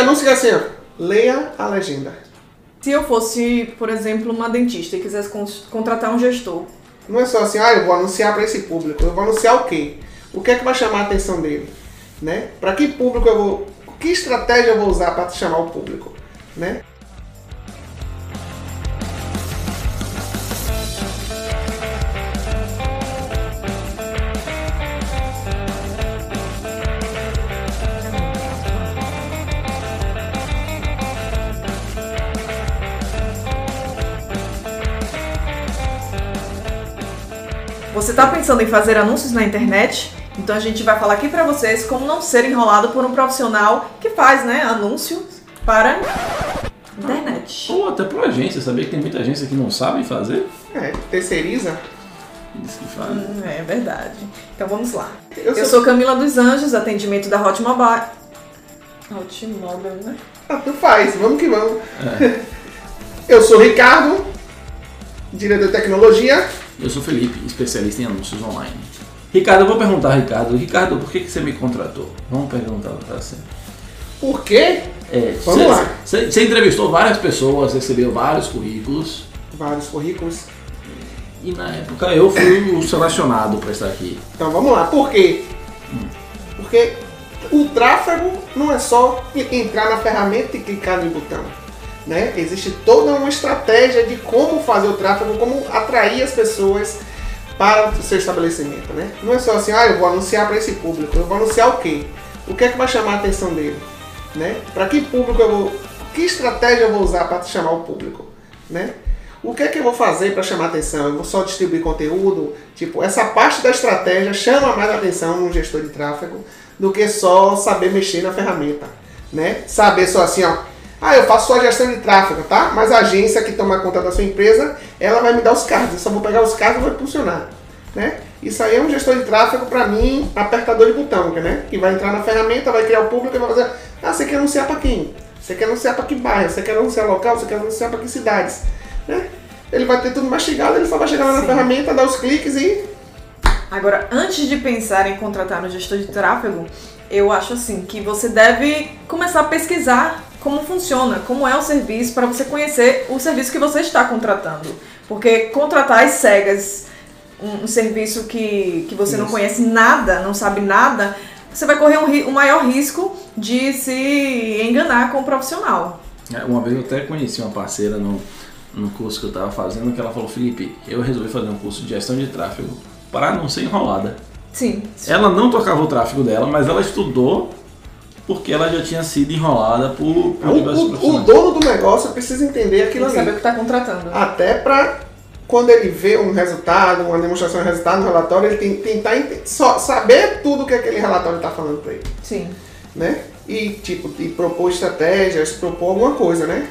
anúncio que é assim, ó, leia a legenda. Se eu fosse, por exemplo, uma dentista e quisesse con- contratar um gestor, Não é só assim, ah, eu vou anunciar para esse público. Eu vou anunciar o quê? O que é que vai chamar a atenção dele? Né? Para que público eu vou. Que estratégia eu vou usar para chamar o público? Né? Você está pensando em fazer anúncios na internet? Então a gente vai falar aqui para vocês como não ser enrolado por um profissional que faz, né, anúncios para internet. Ou até pra agência, sabia que tem muita agência que não sabe fazer? É, terceiriza. Isso que faz. Hum, É verdade. Então vamos lá. Eu Eu sou Camila dos Anjos, atendimento da Hot Mobile. Hot Mobile, né? Ah, tu faz, vamos que vamos. Eu sou Ricardo, diretor de tecnologia. Eu sou Felipe, especialista em anúncios online. Ricardo, eu vou perguntar, Ricardo. Ricardo, por que, que você me contratou? Vamos perguntar pra você. Por quê? É, Vamos você, lá. Você, entrevistou várias pessoas, recebeu vários currículos. Vários currículos. E na época eu fui o selecionado para estar aqui. Então vamos lá, por quê? Porque o tráfego não é só entrar na ferramenta e clicar no botão. Né? Existe toda uma estratégia de como fazer o tráfego, como atrair as pessoas para o seu estabelecimento. Né? Não é só assim, ah, eu vou anunciar para esse público. Eu vou anunciar o quê? O que é que vai chamar a atenção dele? Né? Para que público eu vou. Que estratégia eu vou usar para chamar o público? Né? O que é que eu vou fazer para chamar atenção? Eu vou só distribuir conteúdo? Tipo, essa parte da estratégia chama mais atenção num gestor de tráfego do que só saber mexer na ferramenta, né? Saber só assim, ó, ah, eu faço só a gestão de tráfego, tá? Mas a agência que toma conta da sua empresa, ela vai me dar os cards. Eu só vou pegar os cards e vou impulsionar, né? Isso aí é um gestor de tráfego, para mim, apertador de botão, né? Que vai entrar na ferramenta, vai criar o público e vai fazer, ah, você quer anunciar para quem? Você quer anunciar para que bairro? Você quer anunciar local? Você quer anunciar para que cidades? Né? Ele vai ter tudo mastigado, ele só vai chegar lá na Sim. ferramenta, dar os cliques e. Agora, antes de pensar em contratar um gestor de tráfego, eu acho assim que você deve começar a pesquisar como funciona, como é o serviço, para você conhecer o serviço que você está contratando. Porque contratar às cegas um, um serviço que, que você não Isso. conhece nada, não sabe nada, você vai correr um, um maior risco de se enganar com o profissional. É, Uma vez eu até conheci uma parceira no, no curso que eu estava fazendo que ela falou, Felipe, eu resolvi fazer um curso de gestão de tráfego para não ser enrolada. Sim. Ela não tocava o tráfego dela, mas ela estudou porque ela já tinha sido enrolada por, por O, diversos o- o dono do negócio precisa entender aquilo Não saber o ali. que está contratando. Até para quando ele vê um resultado, uma demonstração de resultado no relatório, ele tem tentar só saber tudo que aquele relatório está falando para ele, Sim. né? E tipo, e propor estratégias, propor alguma coisa, né?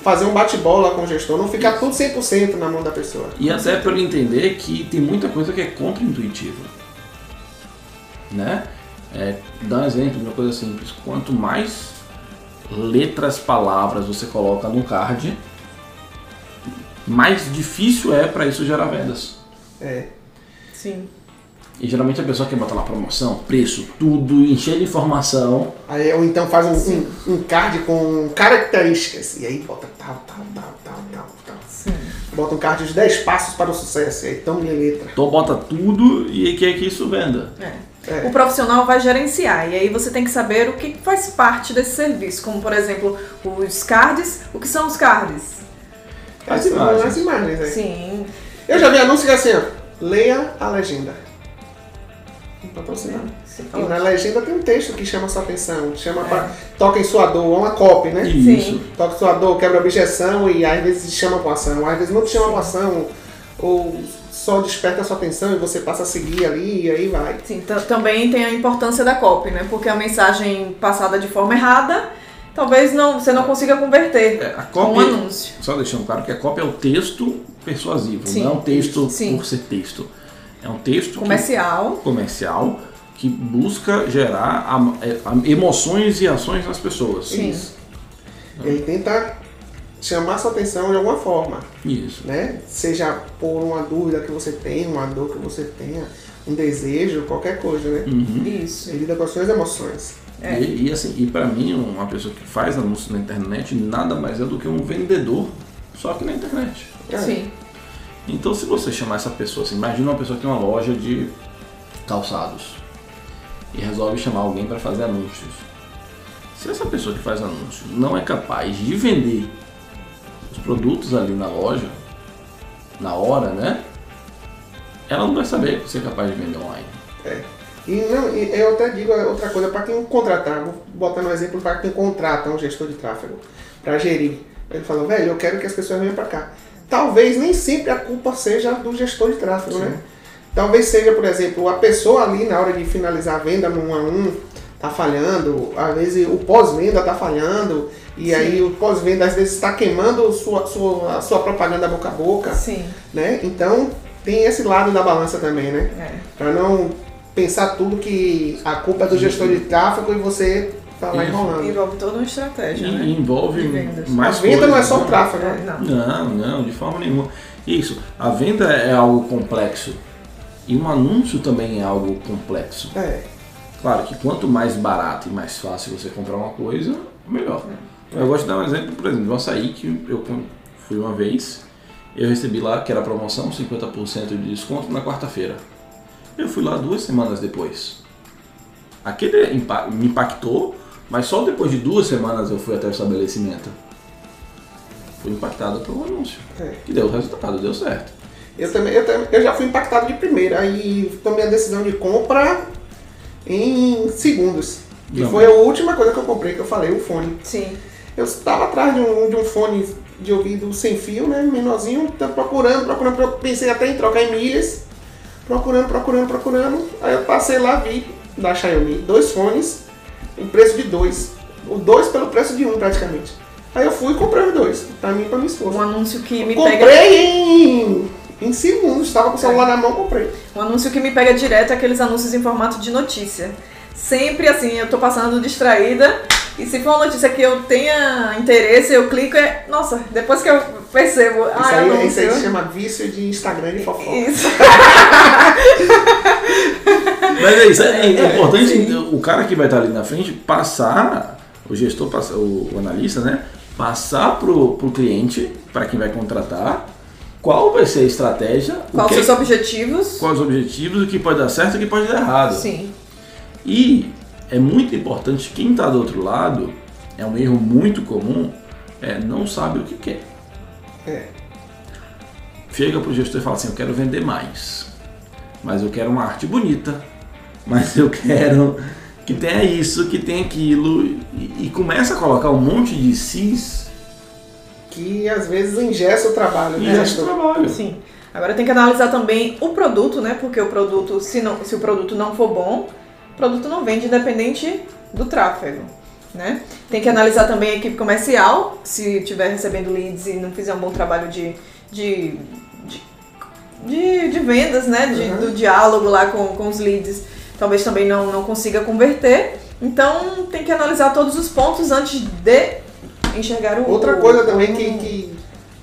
Fazer um bate-bola com o gestor, não ficar tudo 100% na mão da pessoa. E até para ele entender que tem muita coisa que é contra-intuitiva. Né? É, dá um exemplo de uma coisa simples. Quanto mais letras, palavras você coloca no card, mais difícil é para isso gerar vendas. É. Sim. E geralmente a pessoa quer botar lá promoção, preço, tudo, encher de informação. Aí, ou então faz um, um, um card com características. E aí bota tal, tal, tal, tal, tal, tal. Sim. Bota um card de 10 passos para o sucesso. E aí toma minha letra. Então bota tudo e quer que isso venda. É. É. O profissional vai gerenciar e aí você tem que saber o que faz parte desse serviço, como por exemplo os cards. O que são os cards? As são imagens. As imagens aí. Sim. Eu já vi anúncio que é assim, ó. Leia a legenda. Patrocinado. Sim. E na legenda tem um texto que chama sua atenção, chama pra, toca em sua dor, é uma copy, né? Isso. Toca em sua dor, quebra a objeção e às vezes chama pra ação, às vezes não te chama pra ação, ou só desperta a sua atenção e você passa a seguir ali e aí vai. Sim, ta- também tem a importância da copy, né? Porque a mensagem passada de forma errada, talvez não, você não consiga converter É, a com um anúncio. só deixando claro que a cópia é o texto persuasivo, Sim. não é um texto Sim. por ser texto. É um texto que- Comercial. comercial que busca gerar a- é, a- emoções e ações nas pessoas. Sim. Isso. Ele tenta chamar sua atenção de alguma forma, Isso. né? Seja por uma dúvida que você tem, uma dor que você tenha, um desejo, qualquer coisa, né? Uhum. Isso. Ele lida com as suas emoções. É. E, e assim, e para mim, uma pessoa que faz anúncio na internet nada mais é do que um vendedor, só que na internet. É. Sim. Então, se você chamar essa pessoa, assim, imagina uma pessoa que tem uma loja de calçados e resolve chamar alguém para fazer anúncios. Se essa pessoa que faz anúncios não é capaz de vender os produtos ali na loja, na hora, né? Ela não vai saber se é capaz de vender online. É. E, não, e eu até digo outra coisa, para quem contratar, vou botar um exemplo para quem contrata um gestor de tráfego para gerir. Ele falou, velho, eu quero que as pessoas venham para cá. Talvez nem sempre a culpa seja do gestor de tráfego, né? Talvez seja, por exemplo, a pessoa ali na hora de finalizar a venda no 1 a 1 tá falhando, às vezes o pós-venda tá falhando, e aí o pós-venda às vezes está queimando sua, sua, a sua propaganda boca a boca, Sim. né? Então tem esse lado da balança também, né? É. Para não pensar tudo que a culpa é do gestor de tráfego e você tá lá enrolando. Envolve toda uma estratégia, E né? envolve mais a venda não é coisas, só o né? tráfego, É, né? não. Não, não, de forma nenhuma. Isso, a venda é algo complexo e um anúncio também é algo complexo. É. Claro que quanto mais barato e mais fácil você comprar uma coisa, melhor. Eu gosto de dar um exemplo, por exemplo, do açaí que eu fui uma vez, eu recebi lá que era promoção, 50% de desconto na quarta-feira. Eu fui lá duas semanas depois. Aquele me impactou, mas só depois de duas semanas eu fui até o estabelecimento. Fui impactado pelo anúncio. É. Que deu resultado, deu certo. Eu também, eu, também- eu já fui impactado de primeira, aí tomei a decisão de compra em segundos. E Não. foi a última coisa que eu comprei, que eu falei, o fone. Sim. Eu estava atrás de um, de um fone de ouvido sem fio, né? Menorzinho, tá procurando, procurando, pro- pensei até em trocar em milhas. Procurando, procurando, procurando. Aí eu passei lá, vi da Xiaomi dois fones, em preço de dois. O dois pelo preço de um praticamente. Aí eu fui e comprei os dois, pra mim e pra minha esposa. Um anúncio que me comprei pega. em, em segundos, estava com o celular na mão, comprei. Um anúncio que me pega direto é aqueles anúncios em formato de notícia. Sempre assim, eu tô passando distraída. E se for uma notícia que eu tenha interesse, eu clico e. Nossa, depois que eu percebo. Isso, ah, aí, isso aí se chama vício de Instagram de fofoca. Isso. Mas é isso, é, é importante sim. o cara que vai estar ali na frente passar, o gestor, o analista, né? Passar pro, pro cliente, para quem vai contratar, qual vai ser a estratégia, o Quais os seus objetivos? quais os objetivos, o que pode dar certo e o que pode dar errado. Sim. E é muito importante, quem está do outro lado, é um erro muito comum, é não sabe o que quer. É. Chega pro gestor e fala assim, eu quero vender mais, mas eu quero uma arte bonita, mas eu quero que tenha isso, que tenha aquilo, e, e começa a colocar um monte de cis Que às vezes engessa o trabalho e já gestor. trabalho. Sim. Agora tem que analisar também o produto, né? Porque o produto, se, não, se o produto não for bom, o produto não vende independente do tráfego. Né? Tem que analisar também a equipe comercial, se estiver recebendo leads e não fizer um bom trabalho de, de, de, de, de vendas, né? De, Uhum. Do diálogo lá com, com os leads, talvez também não, não consiga converter. Então tem que analisar todos os pontos antes de enxergar o Outra coisa também que, que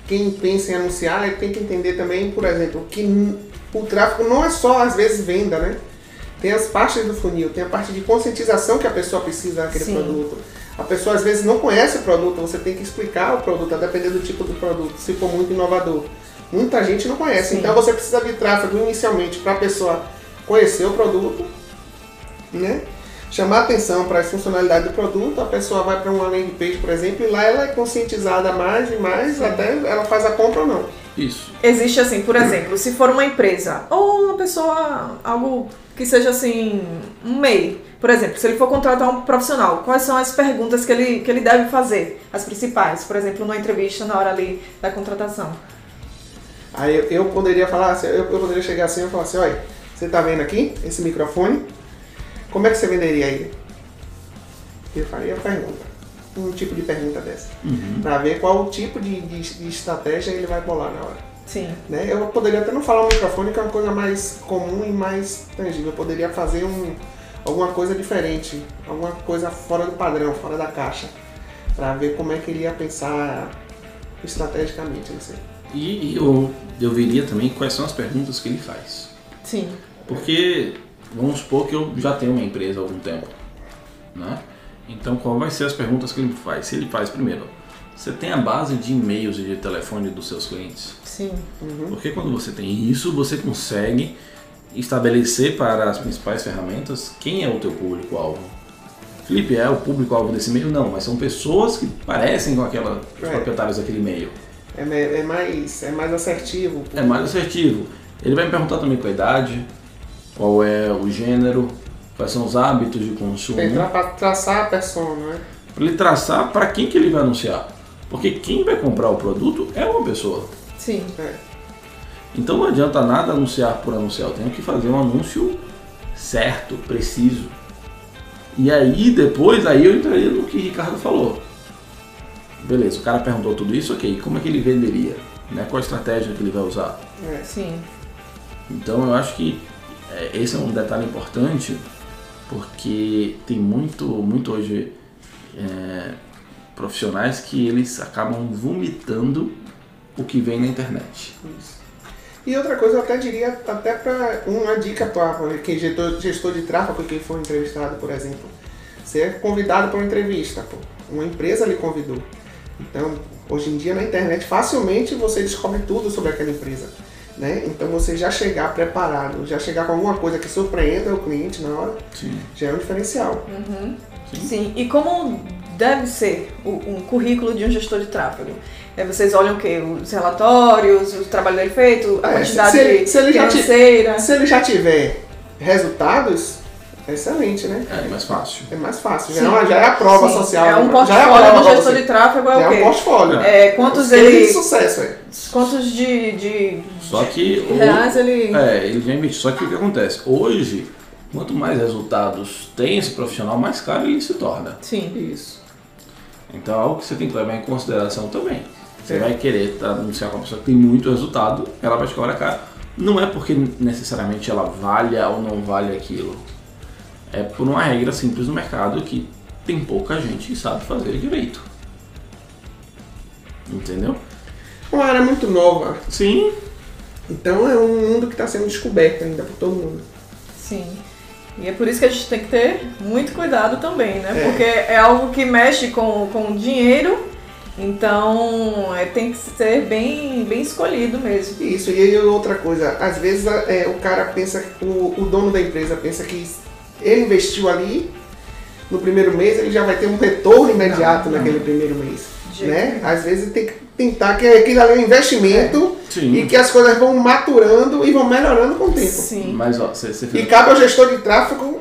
quem pensa em anunciar é tem que entender também, por exemplo, que o tráfego não é só às vezes venda, né? Tem as partes do funil, tem a parte de conscientização que a pessoa precisa daquele Sim. produto. A pessoa às vezes não conhece o produto, você tem que explicar o produto, a depender do tipo do produto, se for muito inovador. Muita gente não conhece, Sim. então você precisa de tráfego inicialmente para a pessoa conhecer o produto, né? Chamar atenção para as funcionalidades do produto, a pessoa vai para uma landing page, por exemplo, e lá ela é conscientizada mais e mais, Sim. até ela faz a compra ou não. Isso. Existe assim, por exemplo, se for uma empresa ou uma pessoa, algo que seja assim, um MEI, por exemplo, se ele for contratar um profissional, quais são as perguntas que ele, que ele deve fazer? As principais, por exemplo, numa entrevista na hora ali da contratação. Aí eu, eu poderia falar, assim, eu, eu poderia chegar assim e falar assim, olha, você tá vendo aqui esse microfone? Como é que você venderia ele? Eu faria a pergunta, um tipo de pergunta dessa, Uhum. para ver qual o tipo de, de, de estratégia ele vai bolar na hora. Sim. Né? Eu poderia até não falar um microfone, que é uma coisa mais comum e mais tangível. Eu poderia fazer um, alguma coisa diferente, alguma coisa fora do padrão, fora da caixa, para ver como é que ele ia pensar estrategicamente, não sei. E, e eu, eu veria também quais são as perguntas que ele faz. Sim. Porque vamos supor que eu já tenho uma empresa há algum tempo, né? Então, qual vai ser as perguntas que ele faz? Se ele faz primeiro, você tem a base de e-mails e de telefone dos seus clientes? Sim. Porque quando você tem isso, você consegue estabelecer para as principais ferramentas quem é o teu público-alvo. Felipe, é o público-alvo desse e-mail? Não, mas são pessoas que parecem com aquela, os É. proprietários daquele e-mail. É, é mais, é mais assertivo. É mais assertivo. Ele vai me perguntar também qual a idade, qual é o gênero, quais são os hábitos de consumo, Entrar pra traçar a persona, né? para ele traçar para quem que ele vai anunciar. Porque quem vai comprar o produto é uma pessoa. Sim. É. Então não adianta nada anunciar por anunciar, eu tenho que fazer um anúncio certo, preciso. E aí depois aí eu entraria no que o Ricardo falou. Beleza, o cara perguntou tudo isso, ok, como é que ele venderia? Né? Qual a estratégia que ele vai usar? É. Sim. Então eu acho que é, esse é um detalhe importante porque tem muito, muito hoje é, profissionais que eles acabam vomitando o que vem na internet. E outra coisa, eu até diria, até para uma dica para quem gestor, gestor de tráfego, quem for entrevistado, por exemplo. Você é convidado para uma entrevista, pô. uma empresa lhe convidou. Então, hoje em dia na internet, facilmente você descobre tudo sobre aquela empresa. Né? Então, você já chegar preparado, já chegar com alguma coisa que surpreenda o cliente na hora, Sim. já é um diferencial. Sim. E como deve ser o, um currículo de um gestor de tráfego? É, vocês olham o quê? Os relatórios, o trabalho dele feito, a É, quantidade se ele- se ele já financeira? Se ele já tiver resultados, excelente, né? É mais fácil. É mais fácil, já, é já é a prova Sim. social. É um né? portfólio já é a prova do gestor de tráfego é o é um quê? portfólio. É, quantos ele. de sucesso, é. Quantos de, de Só que o- reais ele. É, ele já investiu. Só que o que acontece? Hoje, quanto mais resultados tem esse profissional, mais caro ele se torna. Sim. Isso. Então é algo que você tem que levar em consideração também. Você É. vai querer tá, anunciar com uma pessoa que tem muito resultado, ela vai te cobrar caro. Não é porque necessariamente ela valha ou não vale aquilo. É por uma regra simples no mercado que tem pouca gente que sabe fazer direito. Entendeu? Uma área muito nova. Sim. Então é um mundo que está sendo descoberto ainda por todo mundo. Sim. E é por isso que a gente tem que ter muito cuidado também, né? É. Porque é algo que mexe com, com dinheiro, então é, tem que ser bem, bem escolhido mesmo. Isso, e aí outra coisa, às vezes é, o cara pensa, o, o dono da empresa pensa que ele investiu ali, no primeiro mês ele já vai ter um retorno imediato Não, não. naquele primeiro mês. De Né? Às vezes tem que tentar que aquilo ali é um investimento Sim. e que as coisas vão maturando e vão melhorando com o tempo. Sim. Mas ó, você, você E fez. cabe ao gestor de tráfego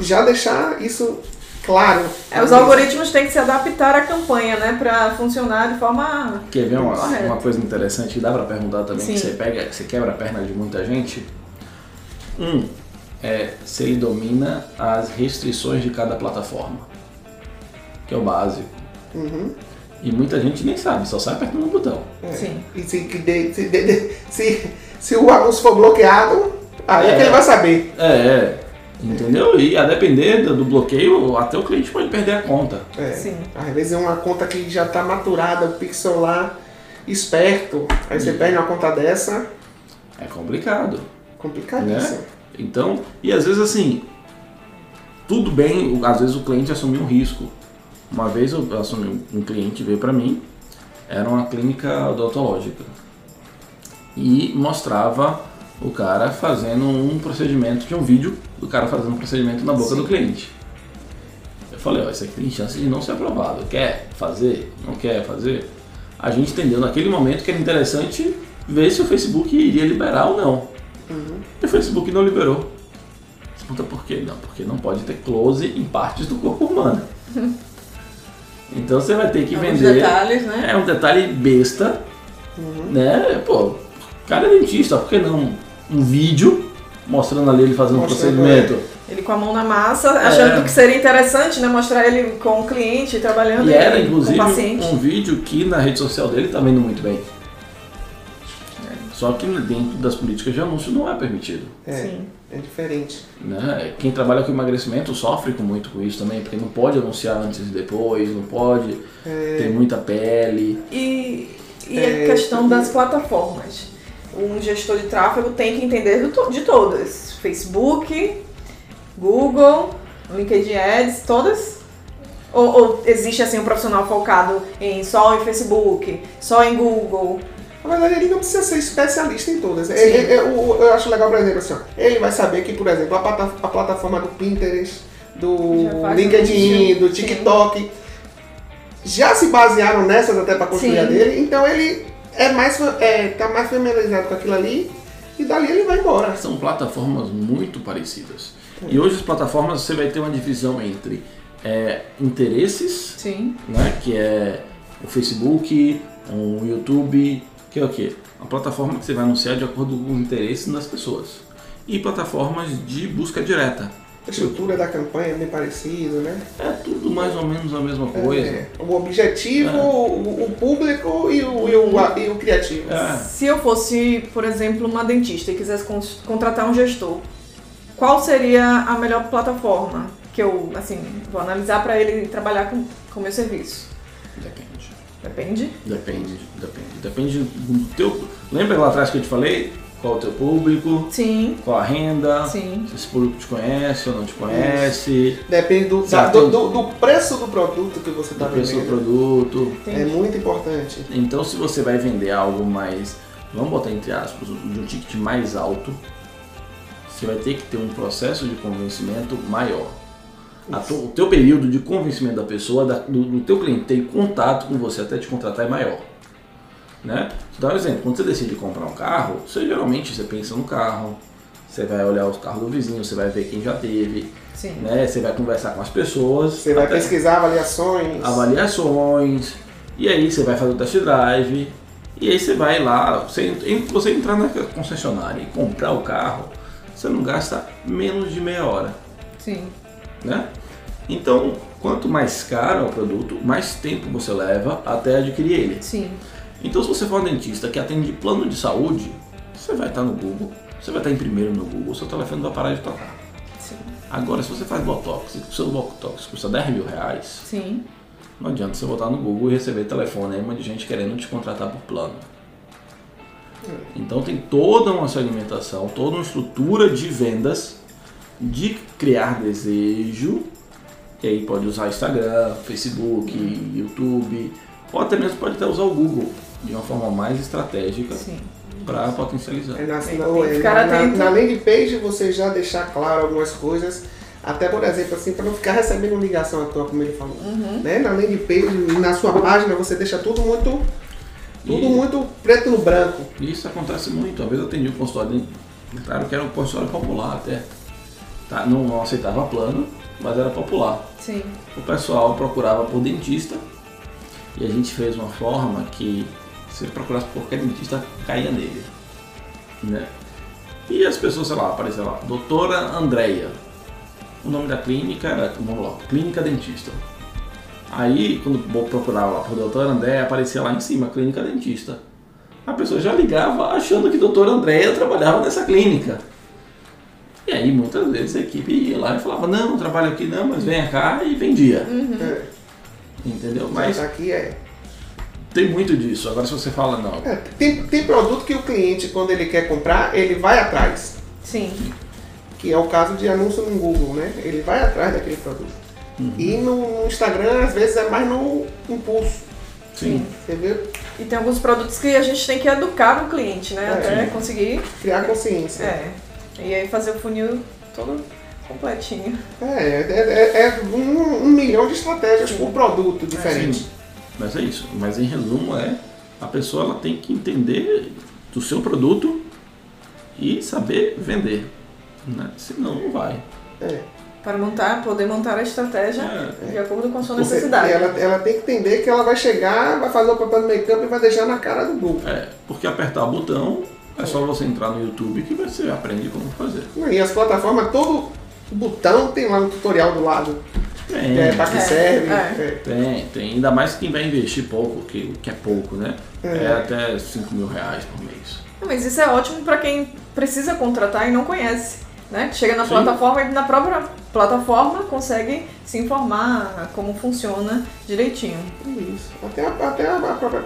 já deixar isso claro. É, os algoritmos têm que se adaptar à campanha, né? Pra funcionar de forma. Quer ver uma, uma coisa interessante que dá pra perguntar também, Sim. que você pega, que você quebra a perna de muita gente? Um, é se ele domina as restrições de cada plataforma. Que é o básico. Uhum. E muita gente nem sabe, só sai apertando um botão. É. Sim. E se, se, se, se o anúncio for bloqueado, aí é, É. que ele vai saber. É, é. Entendeu? E a depender do, do bloqueio, até o cliente pode perder a conta. É. Sim. Às vezes é uma conta que já está maturada, o pixel lá esperto. Aí você perde uma conta dessa, É complicado. complicadíssimo. Né? Então, e às vezes assim, tudo bem, às vezes o cliente assumiu um risco. Uma vez eu assumi, um cliente veio para mim, era uma clínica odontológica. E mostrava o cara fazendo um procedimento, tinha um vídeo do cara fazendo um procedimento na boca Sim. do cliente. Eu falei, ó, isso aqui tem chance de não ser aprovado. Quer fazer? Não quer fazer? A gente entendeu naquele momento que era interessante ver se o Facebook iria liberar ou não. E o Facebook não liberou. Você pergunta por quê? Não, porque não pode ter close em partes do corpo humano. Então você vai ter que Alguns vender. detalhes, né? É um detalhe besta, né? Pô, cara é dentista, por que não um vídeo mostrando ali ele fazendo um procedimento? Ele com a mão na massa, achando É. que seria interessante, né? Mostrar ele com o cliente, trabalhando E era inclusive um vídeo que na rede social dele tá vendo muito bem. Só que dentro das políticas de anúncio não é permitido. É, Sim. é diferente. Né? Quem trabalha com emagrecimento sofre com muito com isso também, porque não pode anunciar antes e depois, não pode ter muita pele. E, e É, a questão das plataformas. Um gestor de tráfego tem que entender de todas. Facebook, Google, LinkedIn Ads, todas Ou, ou existe assim um profissional focado em só em Facebook, só em Google? Na verdade, ele não precisa ser especialista em todas. Sim. Ele- ele- eu, eu acho legal, por exemplo, assim, ó, ele vai saber que, por exemplo, a, plata- a plataforma do Pinterest, do LinkedIn, um- do sim. TikTok, já se basearam nessas até para construir a Sim. dele, então ele é mais, é, tá mais familiarizado com aquilo ali e dali ele vai embora. São plataformas muito parecidas. E hoje as plataformas você vai ter uma divisão entre é, interesses, Sim. né, que é o Facebook, o YouTube, que é o quê? Uma plataforma que você vai anunciar de acordo com os interesses das pessoas. E plataformas de busca direta. A estrutura da campanha é bem parecida, né? É tudo mais ou menos a mesma coisa. É, o objetivo, É. o, o público e o, e o, a- e o criativo. É. Se eu fosse, por exemplo, uma dentista e quisesse con- contratar um gestor, qual seria a melhor plataforma que eu, assim, vou analisar para ele trabalhar com o meu serviço? Depende. Depende. Depende, depende. Depende do teu. Lembra lá atrás que eu te falei? Qual é o teu público? Sim, Qual a renda? sim. Se esse público te conhece ou não te conhece? Depende do, da- do, do- do preço do produto que você está Do preço do vendendo. produto. É Entendi. muito importante. Então, se você vai vender algo mais, vamos botar entre aspas, de um ticket mais alto, você vai ter que ter um processo de convencimento maior. A tu- o teu período de convencimento da pessoa, da- do, do teu cliente ter contato com você até te contratar é maior. Né? Vou dar um exemplo, quando você decide comprar um carro, você geralmente você pensa no carro, você vai olhar os carros do vizinho, você vai ver quem já teve, Sim. né? você vai conversar com as pessoas, Você vai pesquisar avaliações. avaliações, e aí você vai fazer o test drive, e aí você vai lá, você, você entrar na concessionária e comprar o carro, você não gasta menos de meia hora, Sim. Né? Então, quanto mais caro é o produto, mais tempo você leva até adquirir ele. Sim. Então, se você for um dentista que atende plano de saúde, você vai estar no Google, você vai estar em primeiro no Google, seu telefone vai parar de tocar. Sim. Agora, se você faz Botox e o seu Botox custa 10 mil reais, Sim. não adianta você botar no Google e receber telefonema de gente querendo te contratar por plano. Então tem toda uma segmentação, toda uma estrutura de vendas, de criar desejo, e aí pode usar Instagram, Facebook, YouTube, ou até mesmo pode até usar o Google de uma forma mais estratégica Sim. para potencializar. É na, na- que é, na- na- na landing page você já deixar claro algumas coisas, até por exemplo, assim, para não ficar recebendo ligação à toa, como ele falou. Uhum. Né? Na landing page, na sua página, você deixa tudo muito. Tudo E- muito preto no branco. Isso acontece muito. Às vezes eu atendi um consultório, de- claro que era um consultório popular até. Tá? Não, não aceitava plano, mas era popular. Sim. o pessoal procurava por dentista e a gente fez uma forma que se procurasse por qualquer dentista caía nele, né? E as pessoas, sei lá, apareciam lá, doutora Andréia. O nome da clínica era, vamos lá, Clínica Dentista. Aí, quando procurava lá por doutora Andréia, aparecia lá em cima, Clínica Dentista. A pessoa já ligava achando que doutora Andréia trabalhava nessa clínica. E aí, muitas vezes a equipe ia lá e falava, não, não trabalho aqui não, mas venha cá e vendia. É, Entendeu? mas Mas aqui é. tem muito disso. Agora se você fala, não, É, tem, tem produto que o cliente, quando ele quer comprar, ele vai atrás. Sim. Que é o caso de anúncio no Google, né? Ele vai atrás daquele produto. E no Instagram, às vezes, é mais no impulso. sim, Você vê? E tem alguns produtos que a gente tem que educar o cliente, né? É. Até conseguir. Criar consciência. É. E aí fazer o funil todo completinho. É, é, é- é um, um milhão de estratégias por produto diferente. sim. Mas é isso. Mas em resumo é a pessoa ela tem que entender do seu produto e saber vender. Né? Senão não vai. É. Para montar, poder montar a estratégia É. de acordo com a sua Você- necessidade. ela, ela tem que entender que ela vai chegar, vai fazer o papel do make-up e vai deixar na cara do Google. É, porque apertar o botão é só você entrar no YouTube que você aprende como fazer. E as plataformas, todo botão tem lá um tutorial do lado. Tem, É, para que É, serve. é. é. tem, tem. Ainda mais quem vai investir pouco, que, que é pouco, né? É, até 5 mil reais por mês. Mas isso é ótimo para quem precisa contratar e não conhece. Né? Chega na Sim. plataforma e na própria plataforma consegue se informar como funciona direitinho. Isso. Até, a- até a própria,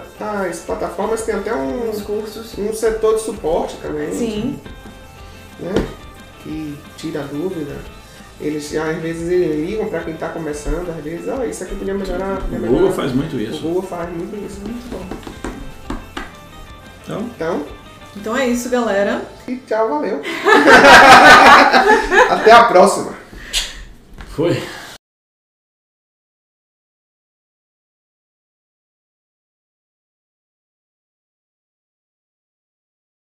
as plataformas têm até um, Os cursos. um setor de suporte também. Sim. Né? Que tira a dúvida. Eles às vezes eles ligam para quem está começando, às vezes, ó, isso aqui podia melhorar, podia O melhorar. Google faz muito O isso. Google faz muito isso, muito bom. Então, Então, Então é isso, galera. e tchau, valeu. Até a próxima. foi.